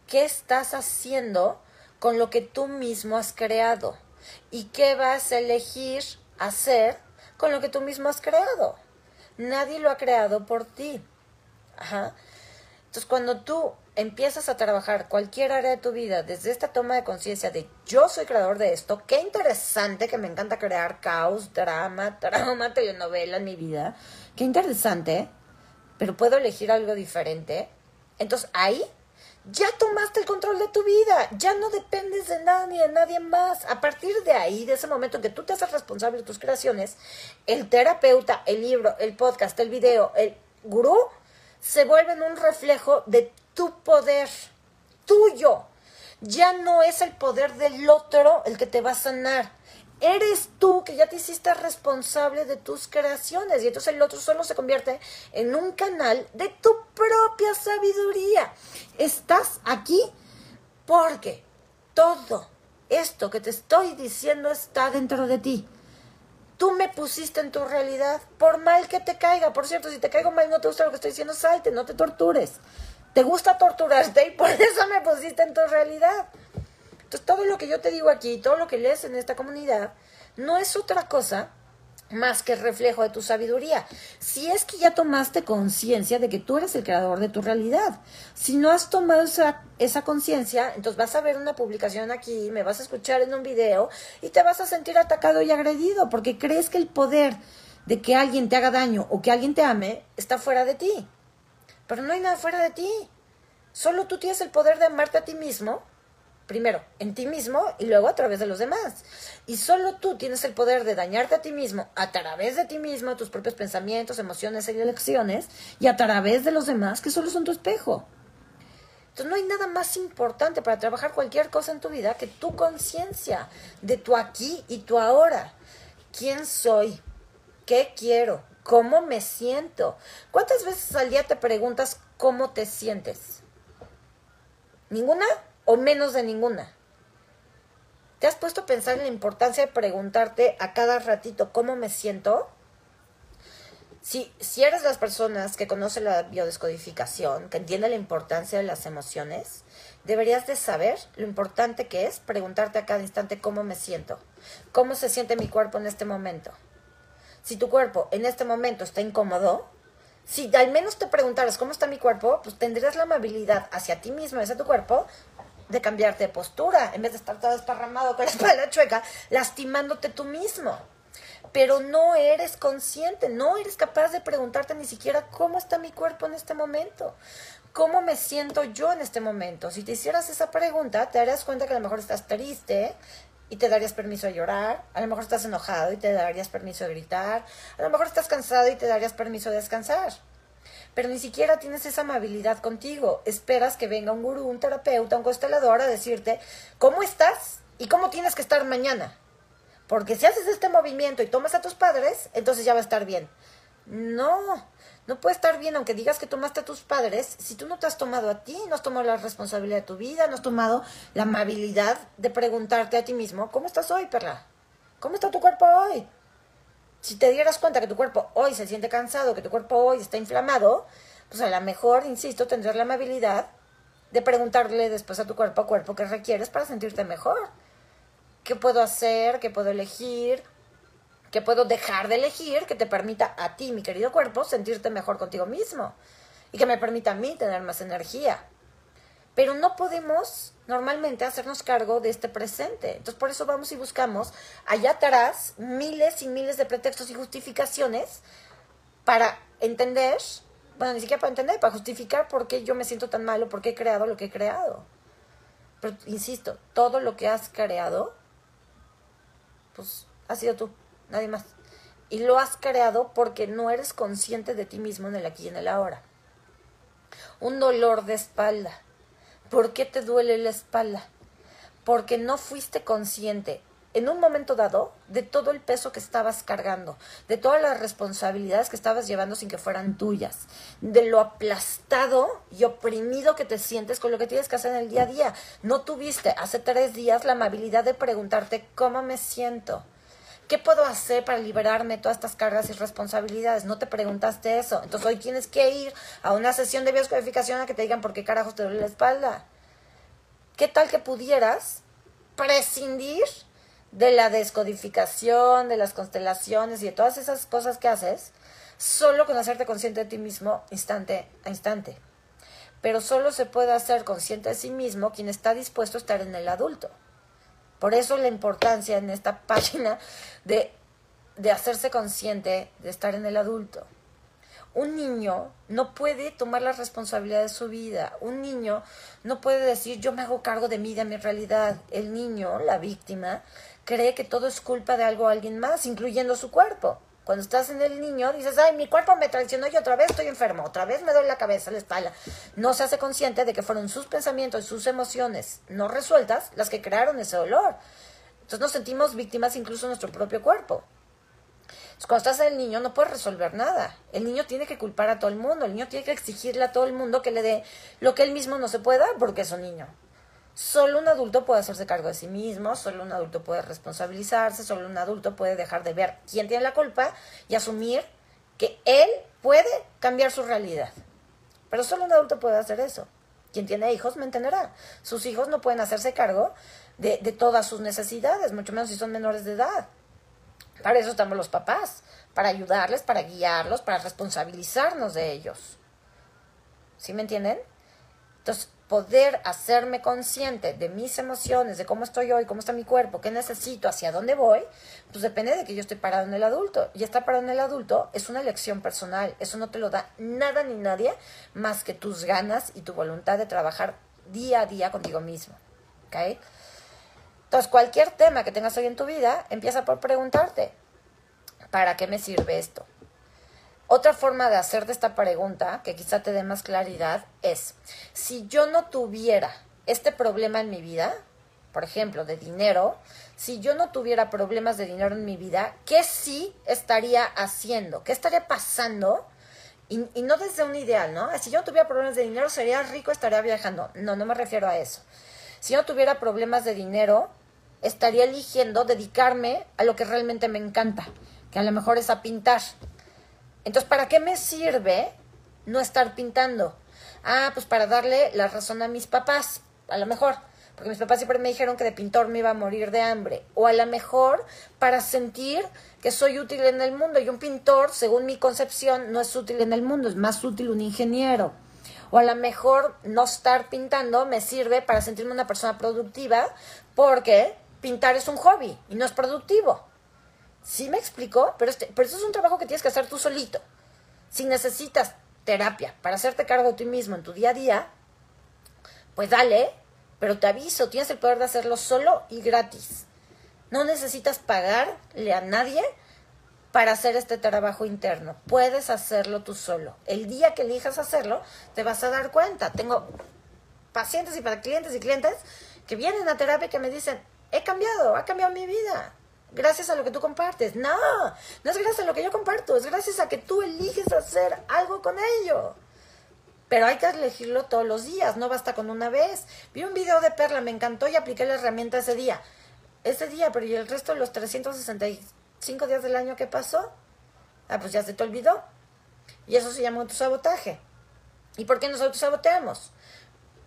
A: ¿Qué estás haciendo con lo que tú mismo has creado? ¿Y qué vas a elegir hacer con lo que tú mismo has creado? Nadie lo ha creado por ti. Ajá. Entonces, cuando tú empiezas a trabajar cualquier área de tu vida desde esta toma de conciencia de yo soy creador de esto, qué interesante que me encanta crear caos, drama, trauma, telenovela en mi vida, qué interesante, pero puedo elegir algo diferente. Entonces ahí ya tomaste el control de tu vida, ya no dependes de nada ni de nadie más. A partir de ahí, de ese momento en que tú te haces responsable de tus creaciones, el terapeuta, el libro, el podcast, el video, el gurú, se vuelven un reflejo de tu poder, tuyo. Ya no es el poder del otro el que te va a sanar. Eres tú que ya te hiciste responsable de tus creaciones y entonces el otro solo se convierte en un canal de tu propia sabiduría. Estás aquí porque todo esto que te estoy diciendo está dentro de ti. Tú me pusiste en tu realidad, por mal que te caiga. Por cierto, si te caigo mal, no te gusta lo que estoy diciendo, salte, no te tortures. Te gusta torturarte y por eso me pusiste en tu realidad. Entonces, todo lo que yo te digo aquí, todo lo que lees en esta comunidad, no es otra cosa más que reflejo de tu sabiduría. Si es que ya tomaste conciencia de que tú eres el creador de tu realidad. Si no has tomado esa, esa conciencia, entonces vas a ver una publicación aquí, me vas a escuchar en un video y te vas a sentir atacado y agredido porque crees que el poder de que alguien te haga daño o que alguien te ame está fuera de ti. Pero no hay nada fuera de ti. Solo tú tienes el poder de amarte a ti mismo primero en ti mismo y luego a través de los demás. Y solo tú tienes el poder de dañarte a ti mismo a través de ti mismo, tus propios pensamientos, emociones y elecciones, y a través de los demás que solo son tu espejo. Entonces no hay nada más importante para trabajar cualquier cosa en tu vida que tu conciencia de tu aquí y tu ahora. ¿Quién soy? ¿Qué quiero? ¿Cómo me siento? ¿Cuántas veces al día te preguntas cómo te sientes? ¿Ninguna? o menos de ninguna. ¿Te has puesto a pensar en la importancia de preguntarte a cada ratito cómo me siento? Si, si eres las personas que conoce la biodescodificación, que entiende la importancia de las emociones, deberías de saber lo importante que es preguntarte a cada instante cómo me siento, cómo se siente mi cuerpo en este momento. Si tu cuerpo en este momento está incómodo, si al menos te preguntaras cómo está mi cuerpo, pues tendrías la amabilidad hacia ti mismo, hacia tu cuerpo, de cambiarte de postura, en vez de estar todo esparramado con la espalda chueca, lastimándote tú mismo. Pero no eres consciente, no eres capaz de preguntarte ni siquiera cómo está mi cuerpo en este momento, cómo me siento yo en este momento. Si te hicieras esa pregunta, te darías cuenta que a lo mejor estás triste y te darías permiso de llorar, a lo mejor estás enojado y te darías permiso de gritar, a lo mejor estás cansado y te darías permiso de descansar pero ni siquiera tienes esa amabilidad contigo. Esperas que venga un gurú, un terapeuta, un constelador a decirte cómo estás y cómo tienes que estar mañana. Porque si haces este movimiento y tomas a tus padres, entonces ya va a estar bien. No, no puede estar bien aunque digas que tomaste a tus padres si tú no te has tomado a ti, no has tomado la responsabilidad de tu vida, no has tomado la amabilidad de preguntarte a ti mismo, ¿cómo estás hoy, perra? ¿Cómo está tu cuerpo hoy? Si te dieras cuenta que tu cuerpo hoy se siente cansado, que tu cuerpo hoy está inflamado, pues a lo mejor, insisto, tendrás la amabilidad de preguntarle después a tu cuerpo a cuerpo qué requieres para sentirte mejor. ¿Qué puedo hacer? ¿Qué puedo elegir? ¿Qué puedo dejar de elegir que te permita a ti, mi querido cuerpo, sentirte mejor contigo mismo? Y que me permita a mí tener más energía. Pero no podemos normalmente hacernos cargo de este presente. Entonces por eso vamos y buscamos allá atrás miles y miles de pretextos y justificaciones para entender, bueno, ni siquiera para entender, para justificar por qué yo me siento tan malo, por qué he creado lo que he creado. Pero insisto, todo lo que has creado, pues ha sido tú, nadie más. Y lo has creado porque no eres consciente de ti mismo en el aquí y en el ahora. Un dolor de espalda ¿Por qué te duele la espalda? Porque no fuiste consciente en un momento dado de todo el peso que estabas cargando, de todas las responsabilidades que estabas llevando sin que fueran tuyas, de lo aplastado y oprimido que te sientes con lo que tienes que hacer en el día a día. No tuviste hace tres días la amabilidad de preguntarte cómo me siento. ¿Qué puedo hacer para liberarme de todas estas cargas y responsabilidades? No te preguntaste eso. Entonces hoy tienes que ir a una sesión de bioscodificación a que te digan por qué carajos te duele la espalda. ¿Qué tal que pudieras prescindir de la descodificación, de las constelaciones y de todas esas cosas que haces, solo con hacerte consciente de ti mismo instante a instante? Pero solo se puede hacer consciente de sí mismo quien está dispuesto a estar en el adulto. Por eso la importancia en esta página de, de hacerse consciente de estar en el adulto. Un niño no puede tomar la responsabilidad de su vida. Un niño no puede decir yo me hago cargo de mí, de mi realidad. El niño, la víctima, cree que todo es culpa de algo o alguien más, incluyendo su cuerpo. Cuando estás en el niño, dices, ay, mi cuerpo me traicionó y otra vez estoy enfermo, otra vez me duele la cabeza, la espalda. No se hace consciente de que fueron sus pensamientos y sus emociones no resueltas las que crearon ese dolor. Entonces nos sentimos víctimas incluso en nuestro propio cuerpo. Cuando estás en el niño no puedes resolver nada. El niño tiene que culpar a todo el mundo, el niño tiene que exigirle a todo el mundo que le dé lo que él mismo no se puede dar porque es un niño. Solo un adulto puede hacerse cargo de sí mismo, solo un adulto puede responsabilizarse, solo un adulto puede dejar de ver quién tiene la culpa y asumir que él puede cambiar su realidad. Pero solo un adulto puede hacer eso. Quien tiene hijos me entenderá. Sus hijos no pueden hacerse cargo de, todas sus necesidades, mucho menos si son menores de edad. Para eso estamos los papás, para ayudarles, para guiarlos, para responsabilizarnos de ellos. ¿Sí me entienden? Entonces, poder hacerme consciente de mis emociones, de cómo estoy hoy, cómo está mi cuerpo, qué necesito, hacia dónde voy, pues depende de que yo estoy parado en el adulto. Y estar parado en el adulto es una elección personal. Eso no te lo da nada ni nadie más que tus ganas y tu voluntad de trabajar día a día contigo mismo. ¿Ok? Entonces, cualquier tema que tengas hoy en tu vida, empieza por preguntarte, ¿para qué me sirve esto? Otra forma de hacerte esta pregunta, que quizá te dé más claridad, es, si yo no tuviera este problema en mi vida, por ejemplo, de dinero, si yo no tuviera problemas de dinero en mi vida, ¿qué sí estaría haciendo? ¿Qué estaría pasando? Y, y, no desde un ideal, ¿no? Si yo no tuviera problemas de dinero, sería rico, estaría viajando. No, no me refiero a eso. Si yo no tuviera problemas de dinero, estaría eligiendo dedicarme a lo que realmente me encanta, que a lo mejor es a pintar. Entonces, ¿para qué me sirve no estar pintando? Ah, pues para darle la razón a mis papás, a lo mejor, porque mis papás siempre me dijeron que de pintor me iba a morir de hambre, o a lo mejor para sentir que soy útil en el mundo, y un pintor, según mi concepción, no es útil en el mundo, es más útil un ingeniero. O a lo mejor no estar pintando me sirve para sentirme una persona productiva, porque pintar es un hobby y no es productivo. ¿Sí me explico? Pero, este, pero eso es un trabajo que tienes que hacer tú solito. Si necesitas terapia para hacerte cargo de ti mismo en tu día a día, pues dale, pero te aviso, tienes el poder de hacerlo solo y gratis. No necesitas pagarle a nadie para hacer este trabajo interno. Puedes hacerlo tú solo. El día que elijas hacerlo, te vas a dar cuenta. Tengo pacientes y para clientes y clientes que vienen a terapia y que me dicen, he cambiado, ha cambiado mi vida gracias a lo que tú compartes. No, no es gracias a lo que yo comparto, es gracias a que tú eliges hacer algo con ello. Pero hay que elegirlo todos los días, no basta con una vez. Vi un video de Perla, me encantó y apliqué la herramienta ese día. Ese día, pero ¿y el resto de los 365 días del año que pasó? Ah, pues ya se te olvidó. Y eso se llama autosabotaje. ¿Y por qué nos autosaboteamos?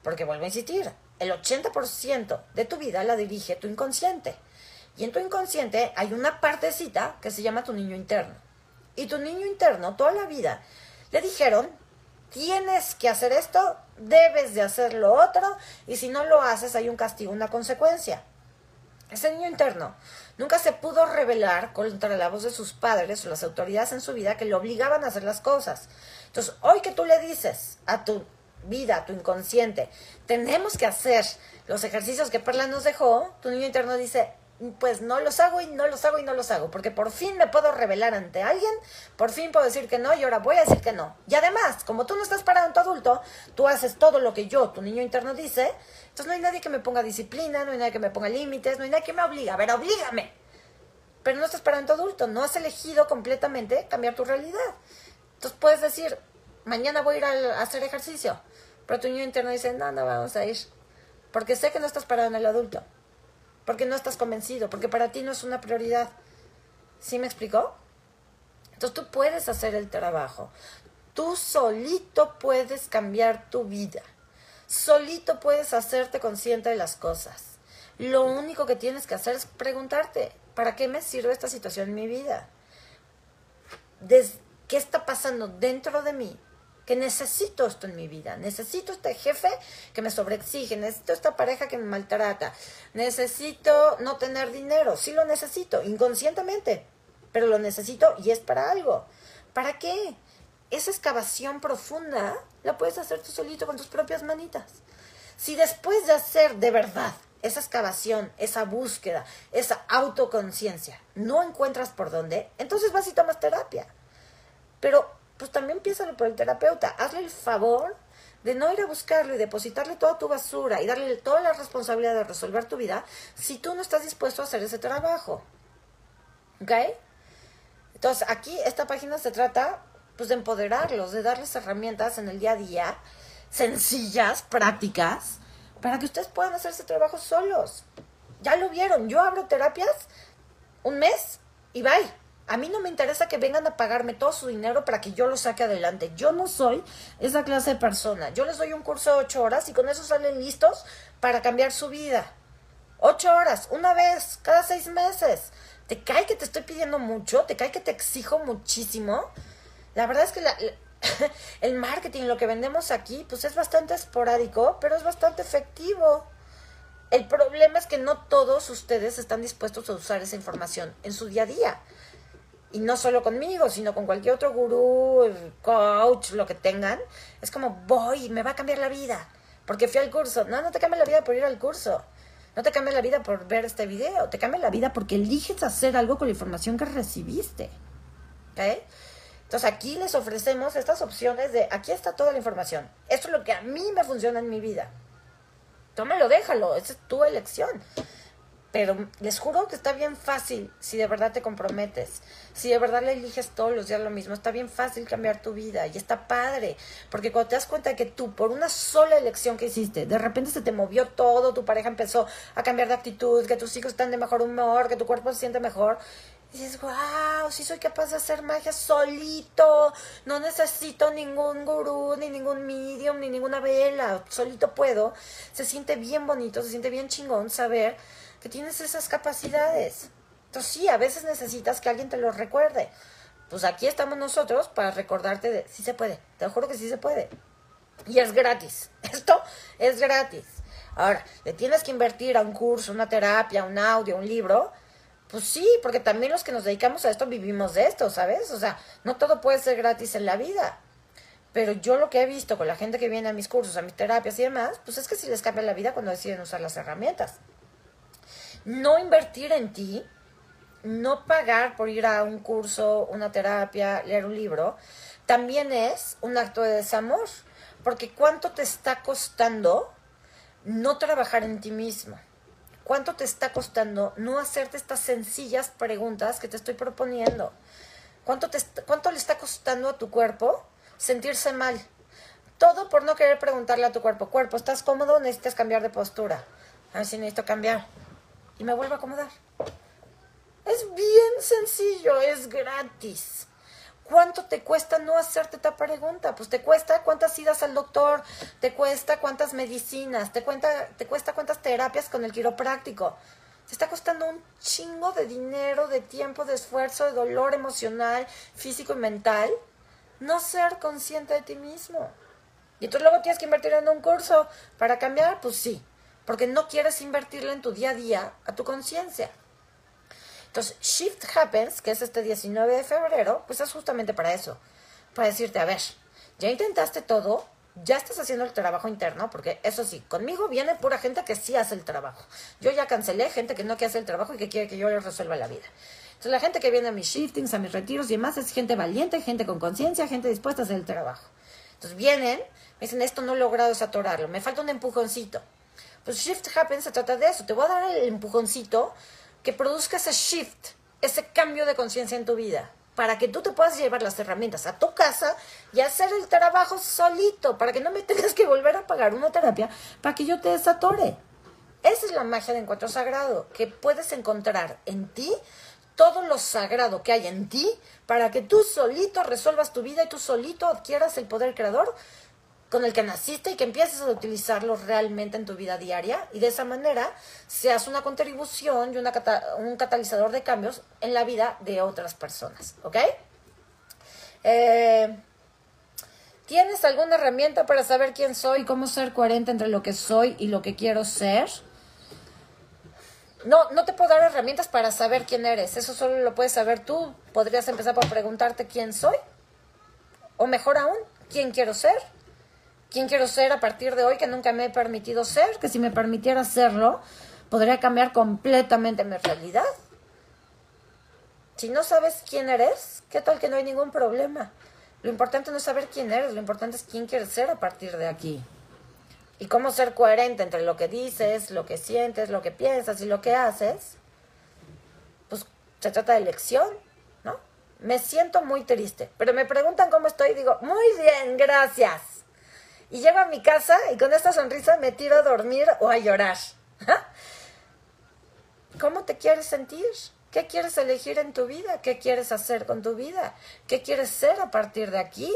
A: Porque vuelvo a insistir, el 80% de tu vida la dirige tu inconsciente. Y en tu inconsciente hay una partecita que se llama tu niño interno. Y tu niño interno, toda la vida, le dijeron, tienes que hacer esto, debes de hacer lo otro, y si no lo haces hay un castigo, una consecuencia. Ese niño interno nunca se pudo rebelar contra la voz de sus padres o las autoridades en su vida que le obligaban a hacer las cosas. Entonces, hoy que tú le dices a tu vida, a tu inconsciente, tenemos que hacer los ejercicios que Perla nos dejó, tu niño interno dice, pues no los hago y no los hago y no los hago, porque por fin me puedo revelar ante alguien, por fin puedo decir que no y ahora voy a decir que no. Y además, como tú no estás parado en tu adulto, tú haces todo lo que yo, tu niño interno dice, entonces no hay nadie que me ponga disciplina, no hay nadie que me ponga límites, no hay nadie que me obliga, a ver, oblígame. Pero no estás parado en tu adulto, no has elegido completamente cambiar tu realidad. Entonces puedes decir, mañana voy a ir a hacer ejercicio, pero tu niño interno dice, no, no vamos a ir, porque sé que no estás parado en el adulto porque no estás convencido, porque para ti no es una prioridad. ¿Sí me explicó? Entonces tú puedes hacer el trabajo. Tú solito puedes cambiar tu vida. Solito puedes hacerte consciente de las cosas. Lo único que tienes que hacer es preguntarte, ¿para qué me sirve esta situación en mi vida? ¿Qué está pasando dentro de mí? Que necesito esto en mi vida, necesito este jefe que me sobreexige, necesito esta pareja que me maltrata, necesito no tener dinero, sí lo necesito, inconscientemente, pero lo necesito y es para algo. ¿Para qué? Esa excavación profunda la puedes hacer tú solito con tus propias manitas. Si después de hacer de verdad esa excavación, esa búsqueda, esa autoconciencia, no encuentras por dónde, entonces vas y tomas terapia. Pero pues también piénsalo por el terapeuta. Hazle el favor de no ir a buscarlo y depositarle toda tu basura y darle toda la responsabilidad de resolver tu vida si tú no estás dispuesto a hacer ese trabajo. ¿Ok? Entonces, aquí esta página se trata pues de empoderarlos, de darles herramientas en el día a día, sencillas, prácticas, para que ustedes puedan hacer ese trabajo solos. Ya lo vieron, yo abro terapias un mes y bye. A mí no me interesa que vengan a pagarme todo su dinero para que yo lo saque adelante. Yo no soy esa clase de persona. Yo les doy un curso de ocho horas y con eso salen listos para cambiar su vida. Ocho horas, una vez, cada seis meses. ¿Te cae que te estoy pidiendo mucho? ¿Te cae que te exijo muchísimo? La verdad es que el marketing, lo que vendemos aquí, pues es bastante esporádico, pero es bastante efectivo. El problema es que no todos ustedes están dispuestos a usar esa información en su día a día. Y no solo conmigo, sino con cualquier otro gurú, coach, lo que tengan. Es como, voy, me va a cambiar la vida. Porque fui al curso. No, no te cambia la vida por ir al curso. No te cambia la vida por ver este video. Te cambia la vida porque eliges hacer algo con la información que recibiste. ¿Ok? Entonces aquí les ofrecemos estas opciones de, aquí está toda la información. Esto es lo que a mí me funciona en mi vida. Tómalo, déjalo. Esa es tu elección. Pero les juro que está bien fácil si de verdad te comprometes, si de verdad le eliges todos los días lo mismo, está bien fácil cambiar tu vida y está padre, porque cuando te das cuenta que tú por una sola elección que hiciste, de repente se te movió todo, tu pareja empezó a cambiar de actitud, que tus hijos están de mejor humor, que tu cuerpo se siente mejor, dices, wow, sí soy capaz de hacer magia solito, no necesito ningún gurú, ni ningún medium, ni ninguna vela, solito puedo, se siente bien bonito, se siente bien chingón saber que tienes esas capacidades. Entonces sí, a veces necesitas que alguien te lo recuerde. Pues aquí estamos nosotros para recordarte de, sí se puede, te juro que sí se puede. Y es gratis. Esto es gratis. Ahora, ¿le tienes que invertir a un curso, una terapia, un audio, un libro? Pues sí, porque también los que nos dedicamos a esto vivimos de esto, ¿sabes? O sea, no todo puede ser gratis en la vida. Pero yo lo que he visto con la gente que viene a mis cursos, a mis terapias y demás, pues es que sí les cambia la vida cuando deciden usar las herramientas no invertir en ti, no pagar por ir a un curso, una terapia, leer un libro, también es un acto de desamor. Porque ¿cuánto te está costando no trabajar en ti mismo? ¿Cuánto te está costando no hacerte estas sencillas preguntas que te estoy proponiendo? ¿Cuánto, te, ¿Cuánto le está costando a tu cuerpo sentirse mal? Todo por no querer preguntarle a tu cuerpo, cuerpo, ¿estás cómodo? Necesitas cambiar de postura. A ver si necesito cambiar y me vuelvo a acomodar. Es bien sencillo, es gratis. ¿Cuánto te cuesta no hacerte esta pregunta? Pues te cuesta cuántas idas al doctor, te cuesta cuántas medicinas, te, cuenta, te cuesta cuántas terapias con el quiropráctico. Te está costando un chingo de dinero, de tiempo, de esfuerzo, de dolor emocional, físico y mental. No ser consciente de ti mismo. Y tú luego tienes que invertir en un curso para cambiar, pues sí porque no quieres invertirle en tu día a día a tu conciencia. Entonces, Shift Happens, que es este 19 de febrero, pues es justamente para eso, para decirte, a ver, ya intentaste todo, ya estás haciendo el trabajo interno, porque eso sí, conmigo viene pura gente que sí hace el trabajo. Yo ya cancelé gente que no quiere hacer el trabajo y que quiere que yo le resuelva la vida. Entonces la gente que viene a mis shiftings, a mis retiros y demás es gente valiente, gente con conciencia, gente dispuesta a hacer el trabajo. Entonces vienen, me dicen, esto no he logrado desatorarlo, me falta un empujoncito. Pues Shift Happen se trata de eso, te voy a dar el empujoncito que produzca ese shift, ese cambio de conciencia en tu vida para que tú te puedas llevar las herramientas a tu casa y hacer el trabajo solito, para que no me tengas que volver a pagar una terapia para que yo te desatore. Esa es la magia de encuentro sagrado, que puedes encontrar en ti todo lo sagrado que hay en ti para que tú solito resuelvas tu vida y tú solito adquieras el poder creador con el que naciste y que empieces a utilizarlo realmente en tu vida diaria y de esa manera seas una contribución y una un catalizador de cambios en la vida de otras personas, ¿ok? Eh, ¿Tienes alguna herramienta para saber quién soy, cómo ser coherente entre lo que soy y lo que quiero ser? No, no te puedo dar herramientas para saber quién eres. Eso solo lo puedes saber tú. Podrías empezar por preguntarte quién soy. O mejor aún, quién quiero ser quién quiero ser a partir de hoy que nunca me he permitido ser, que si me permitiera hacerlo, podría cambiar completamente mi realidad. Si no sabes quién eres, ¿qué tal que no hay ningún problema? Lo importante no es saber quién eres, lo importante es quién quieres ser a partir de aquí. Y cómo ser coherente entre lo que dices, lo que sientes, lo que piensas y lo que haces. Pues se trata de elección, ¿no? Me siento muy triste, pero me preguntan cómo estoy y digo, muy bien, gracias. Y llego a mi casa y con esta sonrisa me tiro a dormir o a llorar. ¿Cómo te quieres sentir? ¿Qué quieres elegir en tu vida? ¿Qué quieres hacer con tu vida? ¿Qué quieres ser a partir de aquí?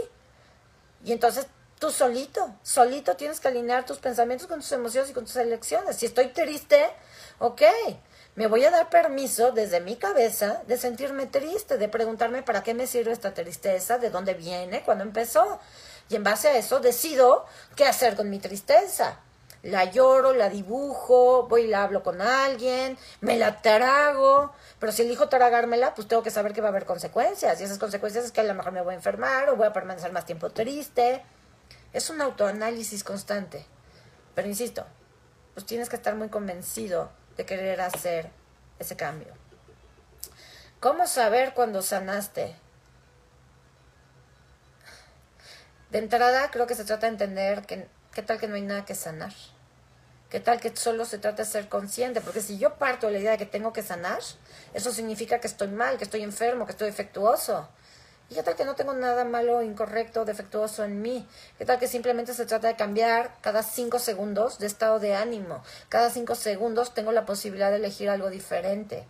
A: Y entonces tú solito, solito tienes que alinear tus pensamientos con tus emociones y con tus elecciones. Si estoy triste, ok, me voy a dar permiso desde mi cabeza de sentirme triste, de preguntarme para qué me sirve esta tristeza, de dónde viene, cuándo empezó. Y en base a eso decido qué hacer con mi tristeza. La lloro, la dibujo, voy y la hablo con alguien, me la trago, pero si elijo tragármela, pues tengo que saber que va a haber consecuencias. Y esas consecuencias es que a lo mejor me voy a enfermar o voy a permanecer más tiempo triste. Es un autoanálisis constante. Pero insisto, pues tienes que estar muy convencido de querer hacer ese cambio. ¿Cómo saber cuando sanaste? De entrada, creo que se trata de entender que qué tal que no hay nada que sanar. ¿Qué tal que solo se trata de ser consciente? Porque si yo parto de la idea de que tengo que sanar, eso significa que estoy mal, que estoy enfermo, que estoy defectuoso. ¿Y qué tal que no tengo nada malo, incorrecto, defectuoso en mí? ¿Qué tal que simplemente se trata de cambiar cada cinco segundos de estado de ánimo? Cada cinco segundos tengo la posibilidad de elegir algo diferente.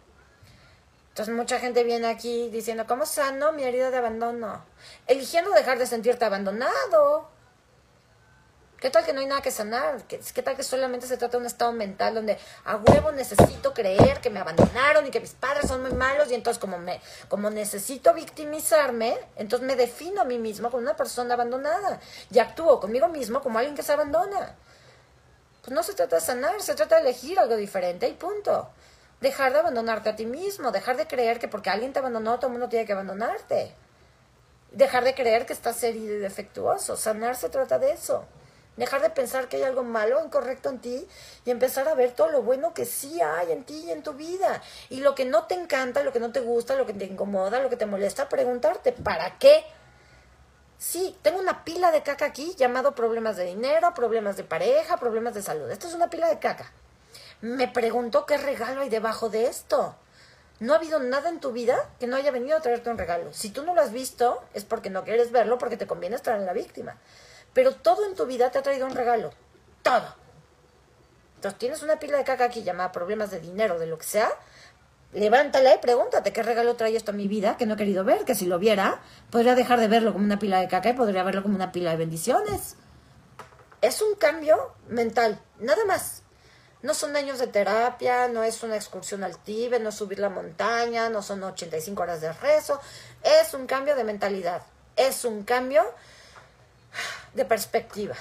A: Entonces mucha gente viene aquí diciendo, ¿cómo sano mi herida de abandono? Eligiendo dejar de sentirte abandonado. ¿Qué tal que no hay nada que sanar? ¿Qué, tal que solamente se trata de un estado mental donde a huevo necesito creer que me abandonaron y que mis padres son muy malos y entonces como me como necesito victimizarme, entonces me defino a mí mismo como una persona abandonada y actúo conmigo mismo como alguien que se abandona. Pues no se trata de sanar, se trata de elegir algo diferente y punto. Dejar de abandonarte a ti mismo, dejar de creer que porque alguien te abandonó, todo el mundo tiene que abandonarte. Dejar de creer que estás herido y defectuoso. Sanar se trata de eso. Dejar de pensar que hay algo malo o incorrecto en ti y empezar a ver todo lo bueno que sí hay en ti y en tu vida. Y lo que no te encanta, lo que no te gusta, lo que te incomoda, lo que te molesta, preguntarte, ¿para qué? Sí, tengo una pila de caca aquí llamado problemas de dinero, problemas de pareja, problemas de salud. Esto es una pila de caca me preguntó qué regalo hay debajo de esto. No ha habido nada en tu vida que no haya venido a traerte un regalo. Si tú no lo has visto, es porque no quieres verlo, porque te conviene estar en la víctima. Pero todo en tu vida te ha traído un regalo. Todo. Entonces tienes una pila de caca aquí llamada problemas de dinero, de lo que sea. Levántala y pregúntate qué regalo trae esto a mi vida que no he querido ver, que si lo viera, podría dejar de verlo como una pila de caca y podría verlo como una pila de bendiciones. Es un cambio mental, nada más. No son años de terapia, no es una excursión al Tíbet, no es subir la montaña, no son 85 horas de rezo. Es un cambio de mentalidad, es un cambio de perspectiva.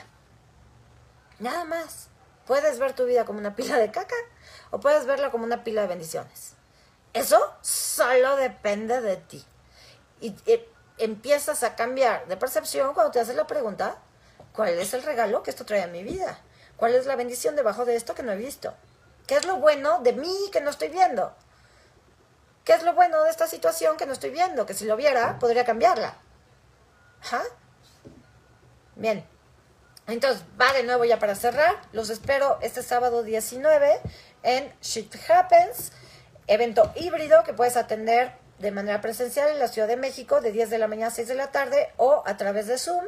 A: Nada más. Puedes ver tu vida como una pila de caca o puedes verla como una pila de bendiciones. Eso solo depende de ti. Y, empiezas a cambiar de percepción cuando te haces la pregunta, ¿Cuál es el regalo que esto trae a mi vida? ¿Cuál es la bendición debajo de esto que no he visto? ¿Qué es lo bueno de mí que no estoy viendo? ¿Qué es lo bueno de esta situación que no estoy viendo? Que si lo viera, podría cambiarla. Bien. Entonces, va de nuevo ya para cerrar. Los espero este sábado 19 en Shit Happens, evento híbrido que puedes atender de manera presencial en la Ciudad de México de 10 de la mañana a 6 de la tarde o a través de Zoom,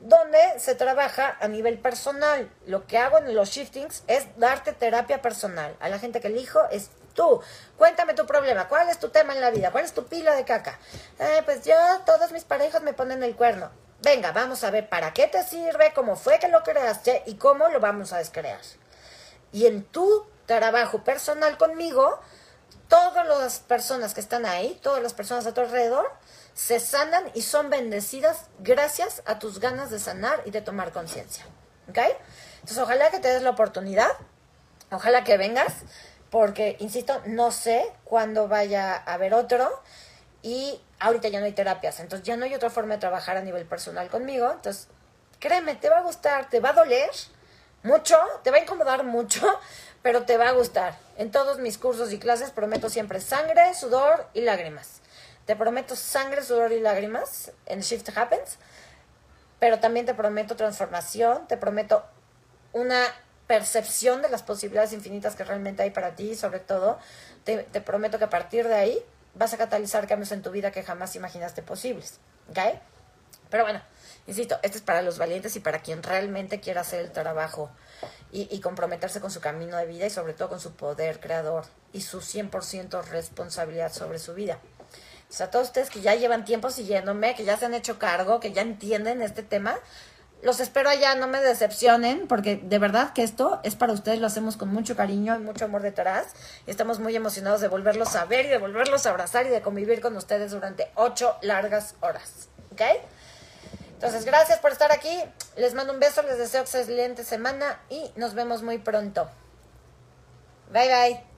A: donde se trabaja a nivel personal. Lo que hago en los shiftings es darte terapia personal. A la gente que elijo es tú. Cuéntame tu problema. ¿Cuál es tu tema en la vida? ¿Cuál es tu pila de caca? Eh, pues yo, todos mis parejos me ponen el cuerno. Venga, vamos a ver para qué te sirve, cómo fue que lo creaste y cómo lo vamos a descrear. Y en tu trabajo personal conmigo, todas las personas que están ahí, todas las personas a tu alrededor, se sanan y son bendecidas gracias a tus ganas de sanar y de tomar conciencia. ¿Ok? Entonces, ojalá que te des la oportunidad, ojalá que vengas, porque, insisto, no sé cuándo vaya a haber otro y ahorita ya no hay terapias, entonces ya no hay otra forma de trabajar a nivel personal conmigo, entonces créeme, te va a gustar, te va a doler mucho, te va a incomodar mucho, pero te va a gustar. En todos mis cursos y clases prometo siempre sangre, sudor y lágrimas. Te prometo sangre, sudor y lágrimas en Shift Happens, pero también te prometo transformación, te prometo una percepción de las posibilidades infinitas que realmente hay para ti y sobre todo te, prometo que a partir de ahí vas a catalizar cambios en tu vida que jamás imaginaste posibles. ¿Ok? Pero bueno, insisto, esto es para los valientes y para quien realmente quiera hacer el trabajo y, comprometerse con su camino de vida y sobre todo con su poder creador y su 100% responsabilidad sobre su vida. O sea, todos ustedes que ya llevan tiempo siguiéndome, que ya se han hecho cargo, que ya entienden este tema, los espero allá, no me decepcionen, porque de verdad que esto es para ustedes, lo hacemos con mucho cariño y mucho amor detrás. Estamos muy emocionados de volverlos a ver y de volverlos a abrazar y de convivir con ustedes durante ocho largas horas. ¿Ok? Entonces, gracias por estar aquí. Les mando un beso, les deseo excelente semana y nos vemos muy pronto. Bye bye.